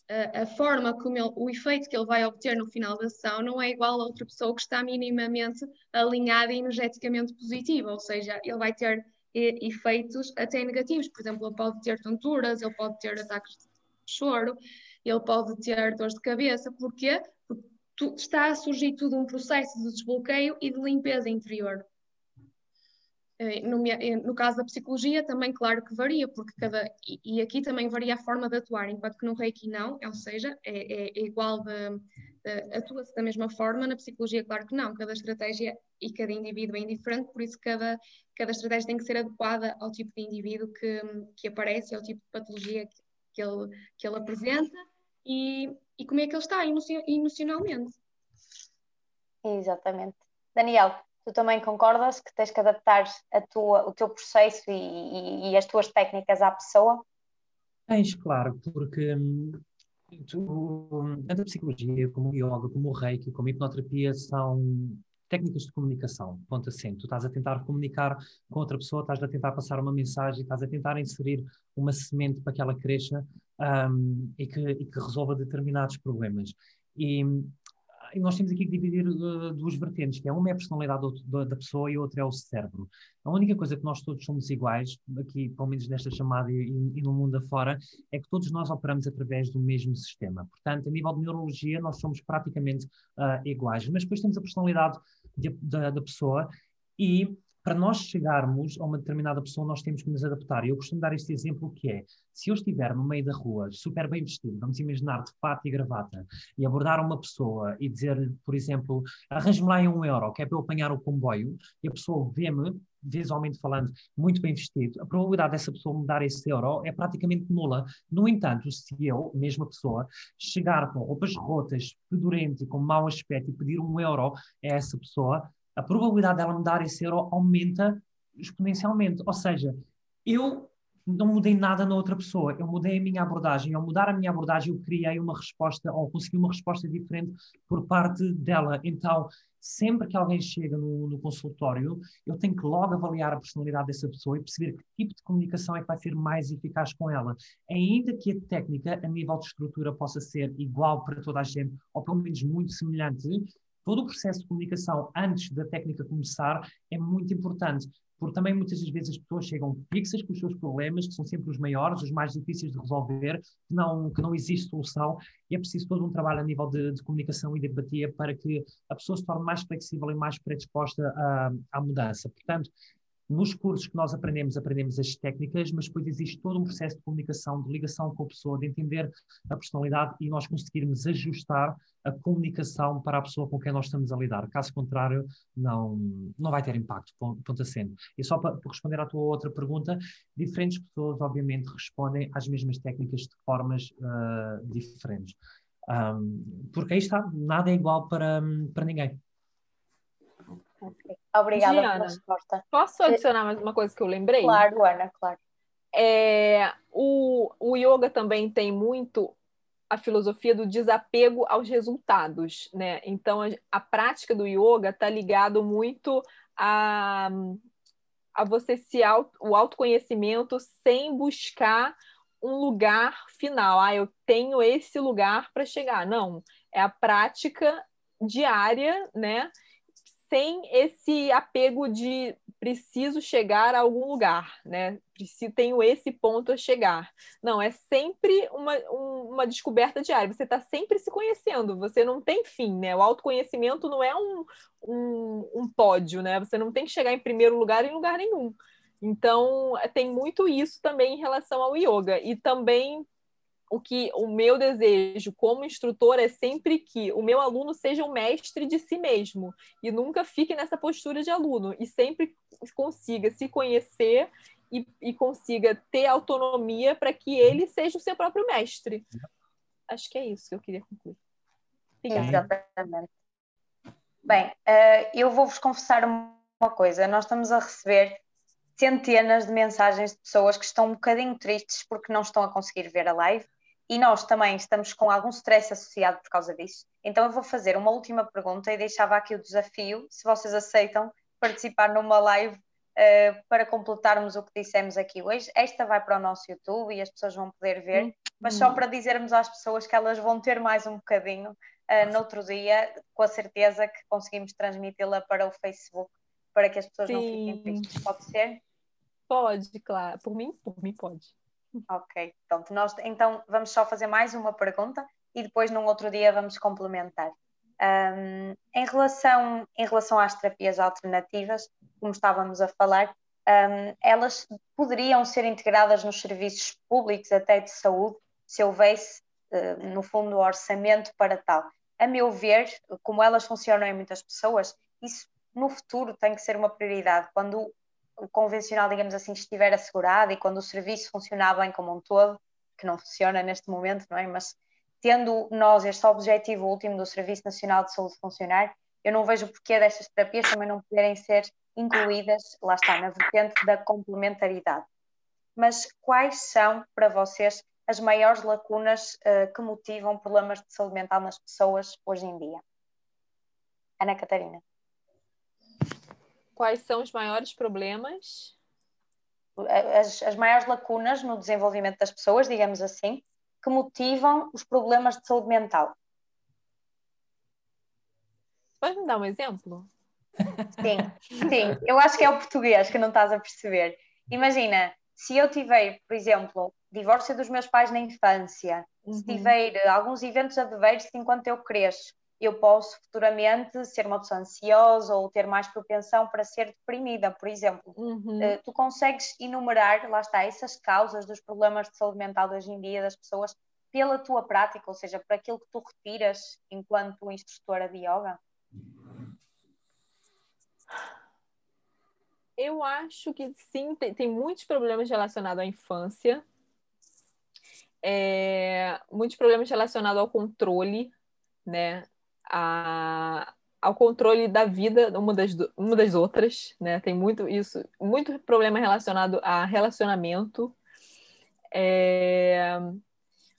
a, a, forma como ele, o efeito que ele vai obter no final da sessão não é igual a outra pessoa que está minimamente alinhada e energeticamente positiva, ou seja, ele vai ter efeitos até negativos. Por exemplo, ele pode ter tonturas, ele pode ter ataques de choro, ele pode ter dores de cabeça. Porquê? Porque está a surgir tudo um processo de desbloqueio e de limpeza interior. Eh, no, eh, no, caso da psicologia, também, claro que varia, porque cada. E, e, aqui também varia a forma de atuar, enquanto que no Reiki não, ou seja, é, é, é igual de, de atua-se da mesma forma, na psicologia, claro que não, cada estratégia e cada indivíduo é indiferente, por isso cada, cada estratégia tem que ser adequada ao tipo de indivíduo que, que aparece, ao tipo de patologia que, que, ele, que ele apresenta e, e como é que ele está emocionalmente. Exatamente. Daniel, tu também concordas que tens que adaptar a tua, o teu processo e, e, e as tuas técnicas à pessoa? Tens, claro, porque hum, tu, tanto a psicologia como o yoga, como o reiki, como a hipnoterapia são técnicas de comunicação, ponto acento. Tu estás a tentar comunicar com outra pessoa, estás a tentar passar uma mensagem, estás a tentar inserir uma semente para que ela cresça um, e, que, e que resolva determinados problemas. E nós temos aqui que dividir uh, duas vertentes, que é uma é a personalidade do, da pessoa e outra é o cérebro. A única coisa que nós todos somos iguais, aqui, pelo menos nesta chamada e, e no mundo afora, é que todos nós operamos através do mesmo sistema. Portanto, a nível de neurologia, nós somos praticamente uh, iguais. Mas depois temos a personalidade de, da, da pessoa e para nós chegarmos a uma determinada pessoa, nós temos que nos adaptar. Eu costumo dar este exemplo que é, se eu estiver no meio da rua, super bem vestido, vamos imaginar de fato e gravata, e abordar uma pessoa e dizer, por exemplo, arranje-me lá em um euro, que é para eu apanhar o comboio, e a pessoa vê-me, visualmente falando, muito bem vestido, a probabilidade dessa pessoa me dar esse euro é praticamente nula. No entanto, se eu, mesma pessoa, chegar com roupas rotas, fedorento e com mau aspecto e pedir um euro a essa pessoa, a probabilidade dela me dar esse euro aumenta exponencialmente. Ou seja, eu não mudei nada na outra pessoa, eu mudei a minha abordagem. Ao mudar a minha abordagem, eu criei uma resposta, ou consegui uma resposta diferente por parte dela. Então, sempre que alguém chega no, no, consultório, eu tenho que logo avaliar a personalidade dessa pessoa e perceber que tipo de comunicação é que vai ser mais eficaz com ela. Ainda que a técnica, a nível de estrutura, possa ser igual para toda a gente, ou pelo menos muito semelhante, todo o processo de comunicação antes da técnica começar é muito importante, porque também muitas das vezes as pessoas chegam fixas com os seus problemas, que são sempre os maiores, os mais difíceis de resolver, que não, que não existe solução, e é preciso todo um trabalho a nível de, de comunicação e de empatia para que a pessoa se torne mais flexível e mais predisposta à, à mudança. Portanto, nos cursos que nós aprendemos, aprendemos as técnicas, mas depois existe todo um processo de comunicação, de ligação com a pessoa, de entender a personalidade e nós conseguirmos ajustar a comunicação para a pessoa com quem nós estamos a lidar. Caso contrário, não, não vai ter impacto, ponto acento. E só para, para responder à tua outra pergunta, diferentes pessoas, obviamente, respondem às mesmas técnicas de formas uh, diferentes. Um, porque aí está, nada é igual para, para ninguém. Okay. Obrigada Diana, pela resposta. Posso adicionar mais uma coisa que eu lembrei? Claro, Ana, claro. É, o, o yoga também tem muito a filosofia do desapego aos resultados, né? Então a, a prática do yoga está ligado muito a, a você se auto, o autoconhecimento sem buscar um lugar final. Ah, eu tenho esse lugar para chegar. Não, é a prática diária, né? Sem esse apego de preciso chegar a algum lugar, né? Preciso, tenho esse ponto a chegar. Não, é sempre uma, um, uma descoberta diária. Você está sempre se conhecendo, você não tem fim, né? O autoconhecimento não é um, um, um pódio, né? Você não tem que chegar em primeiro lugar em lugar nenhum. Então, tem muito isso também em relação ao yoga. E também o que o meu desejo como instrutor é sempre que o meu aluno seja um mestre de si mesmo e nunca fique nessa postura de aluno e sempre consiga se conhecer e, e consiga ter autonomia para que ele seja o seu próprio mestre. Acho que é isso que eu queria concluir. Exatamente. Bem, uh, eu vou-vos confessar uma coisa. Nós estamos a receber centenas de mensagens de pessoas que estão um bocadinho tristes porque não estão a conseguir ver a live e nós também estamos com algum stress associado por causa disso. Então eu vou fazer uma última pergunta e deixava aqui o desafio, se vocês aceitam participar numa live uh, para completarmos o que dissemos aqui hoje. Esta vai para o nosso YouTube e as pessoas vão poder ver, uhum. mas só para dizermos às pessoas que elas vão ter mais um bocadinho uh, no outro dia, com a certeza que conseguimos transmiti-la para o Facebook, para que as pessoas Sim. não fiquem tristes. Pode ser? Pode, claro. Por mim, por mim pode. Ok, pronto. Nós, então vamos só fazer mais uma pergunta e depois num outro dia vamos complementar. Um, em, relação, em relação às terapias alternativas, como estávamos a falar, um, elas poderiam ser integradas nos serviços públicos até de saúde, se houvesse, uh, no fundo, orçamento para tal. A meu ver, como elas funcionam em muitas pessoas, isso no futuro tem que ser uma prioridade. Quando o convencional, digamos assim, estiver assegurado e quando o serviço funcionar bem como um todo, que não funciona neste momento, não é? Mas tendo nós este objetivo último do Serviço Nacional de Saúde funcionar, eu não vejo porquê destas terapias também não poderem ser incluídas, lá está, na vertente da complementaridade. Mas quais são, para vocês, as maiores lacunas uh, que motivam problemas de saúde mental nas pessoas hoje em dia? Ana Catarina quais são os maiores problemas? As, as maiores lacunas no desenvolvimento das pessoas, digamos assim, que motivam os problemas de saúde mental. Pode me dar um exemplo? Sim, sim. Eu acho que é o português que não estás a perceber. Imagina, se eu tiver, por exemplo, divórcio dos meus pais na infância, uhum. se tiver alguns eventos adversos enquanto eu cresço, eu posso futuramente ser uma pessoa ansiosa ou ter mais propensão para ser deprimida, por exemplo. Uhum. Uh, tu consegues enumerar, lá está, essas causas dos problemas de saúde mental de hoje em dia das pessoas pela tua prática, ou seja, por aquilo que tu retiras enquanto instrutora de yoga? Eu acho que sim, tem, tem muitos problemas relacionados à infância, é, muitos problemas relacionados ao controle, né? A, ao controle da vida uma das, uma das outras, né? Tem muito isso, muito problema relacionado a relacionamento. É,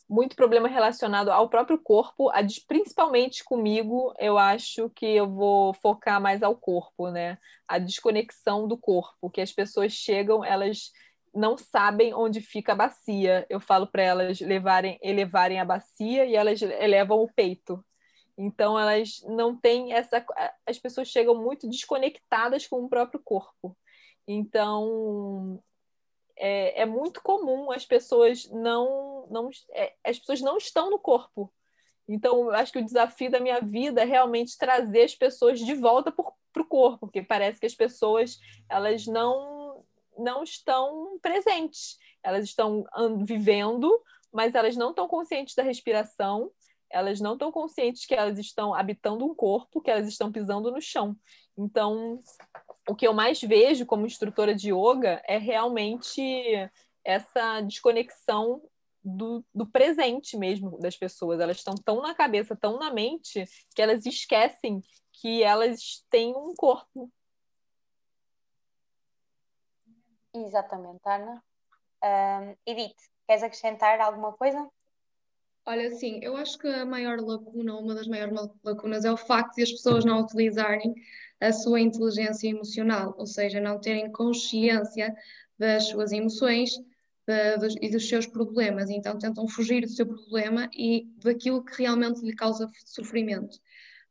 muito problema relacionado ao próprio corpo, principalmente comigo, eu acho que eu vou focar mais ao corpo, né? A desconexão do corpo, que as pessoas chegam, elas não sabem onde fica a bacia. Eu falo para elas levarem, elevarem a bacia e elas elevam o peito. Então elas não têm essa as pessoas chegam muito desconectadas com o próprio corpo. Então, é, é muito comum as pessoas não, não é, as pessoas não estão no corpo. Então, acho que o desafio da minha vida é realmente trazer as pessoas de volta para o corpo, porque parece que as pessoas elas não, não estão presentes. Elas estão vivendo, mas elas não estão conscientes da respiração, elas não estão conscientes que elas estão habitando um corpo, que elas estão pisando no chão. Então, o que eu mais vejo como instrutora de yoga é realmente essa desconexão do, do, presente mesmo das pessoas. Elas estão tão na cabeça, tão na mente, que elas esquecem que elas têm um corpo. Exatamente, Ana. Um, Edith, queres acrescentar alguma coisa? Olha, sim, eu acho que a maior lacuna, uma das maiores lacunas, é o facto de as pessoas não utilizarem a sua inteligência emocional, ou seja, não terem consciência das suas emoções de, dos, e dos seus problemas, então tentam fugir do seu problema e daquilo que realmente lhe causa sofrimento.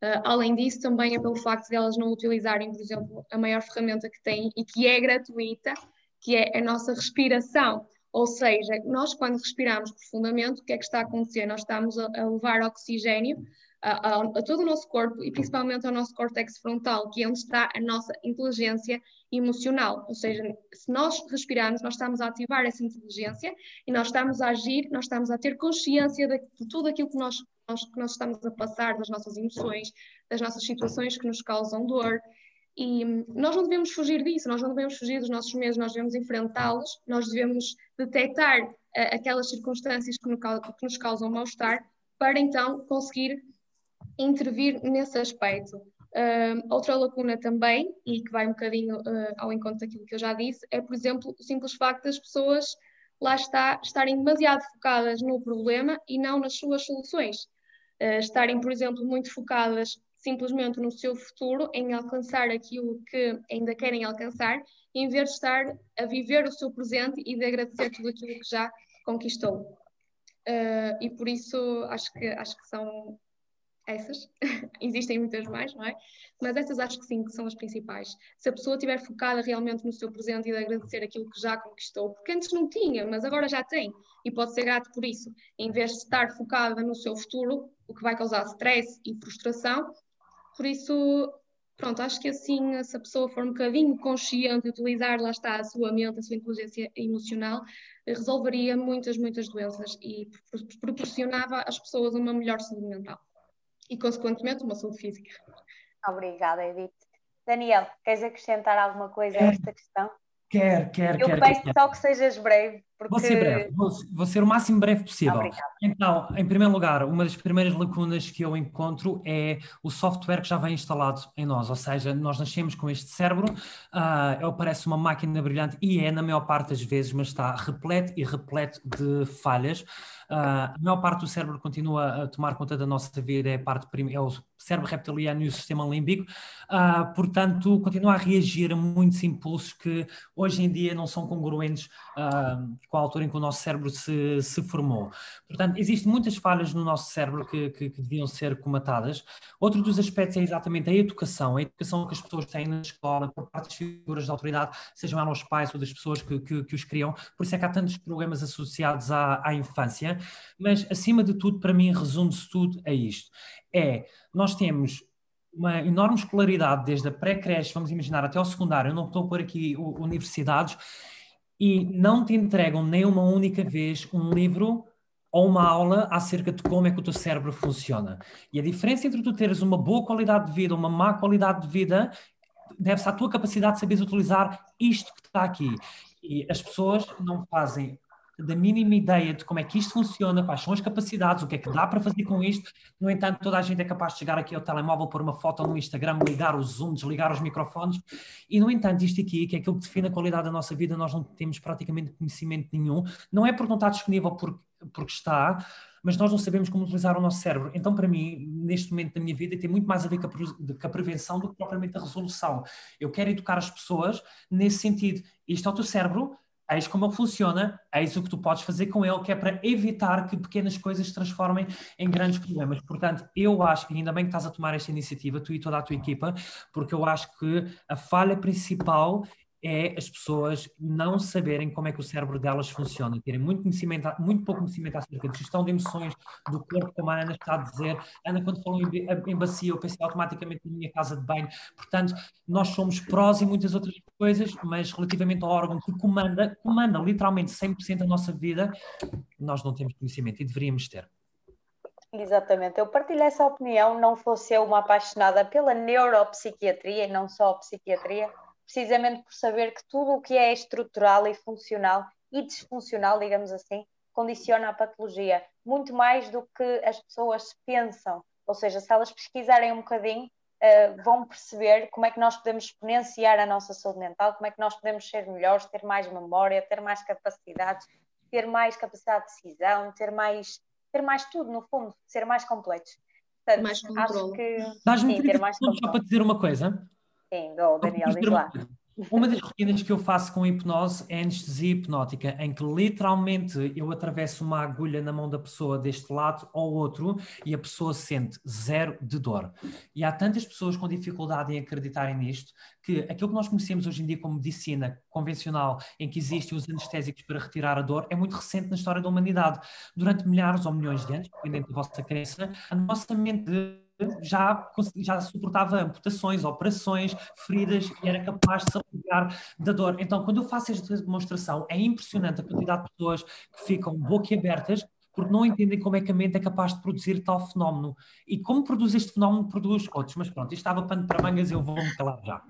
Uh, além disso, também é pelo facto de elas não utilizarem, por exemplo, a maior ferramenta que têm e que é gratuita, que é a nossa respiração. Ou seja, nós quando respiramos profundamente, o que é que está a acontecer? Nós estamos a, a levar oxigênio a, a, a, todo o nosso corpo e principalmente ao nosso córtex frontal, que é onde está a nossa inteligência emocional. Ou seja, se nós respirarmos, nós estamos a ativar essa inteligência e nós estamos a agir, nós estamos a ter consciência de, de tudo aquilo que nós, nós, que nós estamos a passar, das nossas emoções, das nossas situações que nos causam dor. E nós não devemos fugir disso, nós não devemos fugir dos nossos medos, nós devemos enfrentá-los, nós devemos detectar uh, aquelas circunstâncias que, no, que nos causam mal-estar para então conseguir intervir nesse aspecto. Uh, outra lacuna também, e que vai um bocadinho uh, ao encontro daquilo que eu já disse, é, por exemplo, o simples facto das pessoas lá está, estarem demasiado focadas no problema e não nas suas soluções. Uh, estarem, por exemplo, muito focadas simplesmente no seu futuro, em alcançar aquilo que ainda querem alcançar, em vez de estar a viver o seu presente e de agradecer tudo aquilo que já conquistou. Uh, e por isso acho que, acho que são essas, [laughs] existem muitas mais, não é? Mas essas acho que sim, que são as principais. Se a pessoa estiver focada realmente no seu presente e de agradecer aquilo que já conquistou, porque antes não tinha, mas agora já tem, e pode ser grato por isso, em vez de estar focada no seu futuro, o que vai causar stress e frustração. Por isso, pronto, acho que assim, se a pessoa for um bocadinho consciente de utilizar, lá está, a sua mente, a sua inteligência emocional, resolveria muitas, muitas doenças e proporcionava às pessoas uma melhor saúde mental e, consequentemente, uma saúde física. Obrigada, Edith. Daniel, queres acrescentar alguma coisa a esta questão? Quer, quer, Eu quer. peço quer. só que sejas breve. Porque... Vou ser breve, vou, vou, ser o máximo breve possível. Obrigada. Então, em primeiro lugar, uma das primeiras lacunas que eu encontro é o software que já vem instalado em nós, ou seja, nós nascemos com este cérebro, uh, ele parece uma máquina brilhante e é na maior parte das vezes, mas está repleto e repleto de falhas. Uh, a maior parte do cérebro continua a tomar conta da nossa vida, é, parte é o cérebro reptiliano e o sistema límbico, uh, portanto, continua a reagir a muitos impulsos que hoje em dia não são congruentes uh, com a altura em que o nosso cérebro se, se formou. Portanto, existem muitas falhas no nosso cérebro que, que, que, deviam ser comatadas. Outro dos aspectos é exatamente a educação, a educação que as pessoas têm na escola, por parte das figuras de autoridade, sejam elas os pais ou das pessoas que, que, que, os criam. Por isso é que há tantos problemas associados à, à infância. Mas, acima de tudo, para mim, resume-se tudo a isto. É, nós temos uma enorme escolaridade desde a pré-creche, vamos imaginar, até ao secundário, eu não estou por aqui universidades, e não te entregam nem uma única vez um livro ou uma aula acerca de como é que o teu cérebro funciona. E a diferença entre tu teres uma boa qualidade de vida ou uma má qualidade de vida deve-se à tua capacidade de saberes utilizar isto que está aqui. E as pessoas não fazem da mínima ideia de como é que isto funciona, quais são as capacidades, o que é que dá para fazer com isto. No entanto, toda a gente é capaz de chegar aqui ao telemóvel, pôr uma foto no Instagram, ligar o Zoom, desligar os microfones. E, no entanto, isto aqui, que é aquilo que define a qualidade da nossa vida, nós não temos praticamente conhecimento nenhum. Não é porque não está disponível porque, porque está, mas nós não sabemos como utilizar o nosso cérebro. Então, para mim, neste momento da minha vida, tem muito mais a ver com a, prevenção do que propriamente a resolução. Eu quero educar as pessoas nesse sentido. Isto é o teu cérebro, Eis como ele funciona, eis o que tu podes fazer com ele, que é para evitar que pequenas coisas se transformem em grandes problemas. Portanto, eu acho, e ainda bem que estás a tomar esta iniciativa, tu e toda a tua equipa, porque eu acho que a falha principal é as pessoas não saberem como é que o cérebro delas funciona, terem muito conhecimento, muito pouco conhecimento acerca de gestão de emoções, do corpo, como a Ana está a dizer. Ana, quando falou em, em bacia, eu pensei automaticamente na minha casa de banho. Portanto, nós somos prós e muitas outras coisas, mas relativamente ao órgão que comanda, comanda literalmente 100% da nossa vida, nós não temos conhecimento e deveríamos ter. Exatamente, eu partilho essa opinião, não fosse eu uma apaixonada pela neuropsiquiatria e não só a psiquiatria, precisamente por saber que tudo o que é estrutural e funcional e disfuncional, digamos assim, condiciona a patologia, muito mais do que as pessoas pensam. Ou seja, se elas pesquisarem um bocadinho, uh, vão perceber como é que nós podemos exponenciar a nossa saúde mental, como é que nós podemos ser melhores, ter mais memória, ter mais capacidades, ter mais capacidade de decisão, ter mais, ter mais tudo, no fundo, ser mais completos. Portanto, mais controle. Que, Dás-me só para dizer uma coisa. Sim, go, Daniel, diz lá. Uma das rotinas que eu faço com hipnose é anestesia hipnótica, em que literalmente eu atravesso uma agulha na mão da pessoa deste lado ao outro e a pessoa sente zero de dor. E há tantas pessoas com dificuldade em acreditarem nisto que aquilo que nós conhecemos hoje em dia como medicina convencional, em que existem os anestésicos para retirar a dor, é muito recente na história da humanidade. Durante milhares ou milhões de anos, dependendo da vossa crença, a nossa mente já, já suportava amputações, operações, feridas e era capaz de se aliviar da dor. Então, quando eu faço esta demonstração, é impressionante a quantidade de pessoas que ficam boquiabertas porque não entendem como é que a mente é capaz de produzir tal fenómeno. E como produz este fenómeno, produz outros. Mas pronto, isto estava pano para mangas, eu vou-me calar já.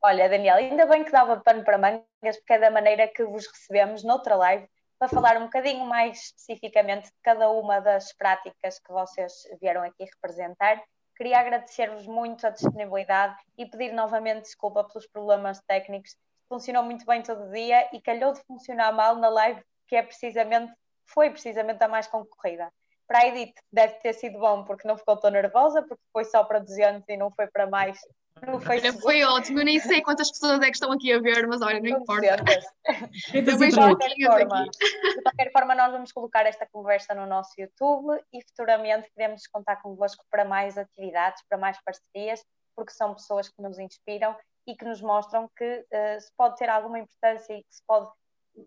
Olha, Daniel, ainda bem que dava pano para mangas, porque é da maneira que vos recebemos noutra live, para falar um bocadinho mais especificamente de cada uma das práticas que vocês vieram aqui representar. Queria agradecer-vos muito a disponibilidade e pedir novamente desculpa pelos problemas técnicos. Funcionou muito bem todo dia e calhou de funcionar mal na live, que é precisamente, foi precisamente a mais concorrida. Para a Edith deve ter sido bom porque não ficou tão nervosa, porque foi só para 200 e não foi para mais no Facebook. Foi ótimo, eu nem sei quantas pessoas é que estão aqui a ver, mas olha, não importa. [laughs] de, qualquer forma, de qualquer forma, nós vamos colocar esta conversa no nosso YouTube e futuramente queremos contar convosco para mais atividades, para mais parcerias, porque são pessoas que nos inspiram e que nos mostram que uh, se pode ter alguma importância e que se pode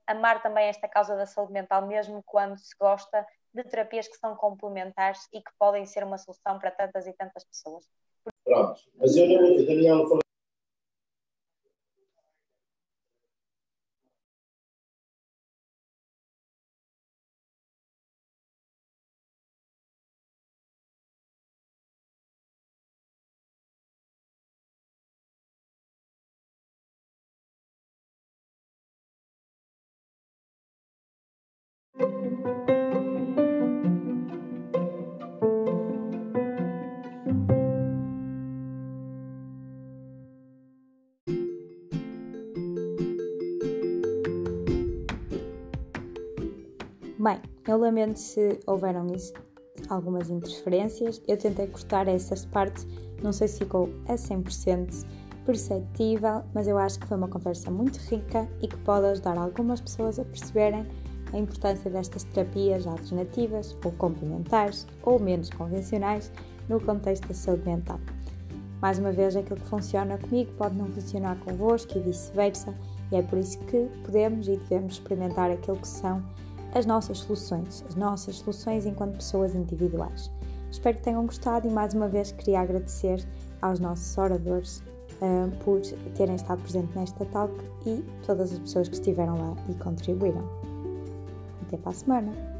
amar também esta causa da saúde mental, mesmo quando se gosta de terapias que são complementares e que podem ser uma solução para tantas e tantas pessoas. Pronto. Mas eu não, Daniel, falou. Eu lamento se houveram algumas interferências. Eu tentei cortar essa parte, não sei se ficou a 100%, perceptível, mas eu acho que foi uma conversa muito rica e que pode ajudar algumas pessoas a perceberem a importância destas terapias alternativas ou complementares ou menos convencionais no contexto da saúde mental. Mais uma vez, aquilo que funciona comigo pode não funcionar convosco e vice-versa, e é por isso que podemos e devemos experimentar aquilo que são as nossas soluções, as nossas soluções enquanto pessoas individuais. Espero que tenham gostado e mais uma vez queria agradecer aos nossos oradores uh, por terem estado presentes nesta talk e todas as pessoas que estiveram lá e contribuíram. Até para a semana!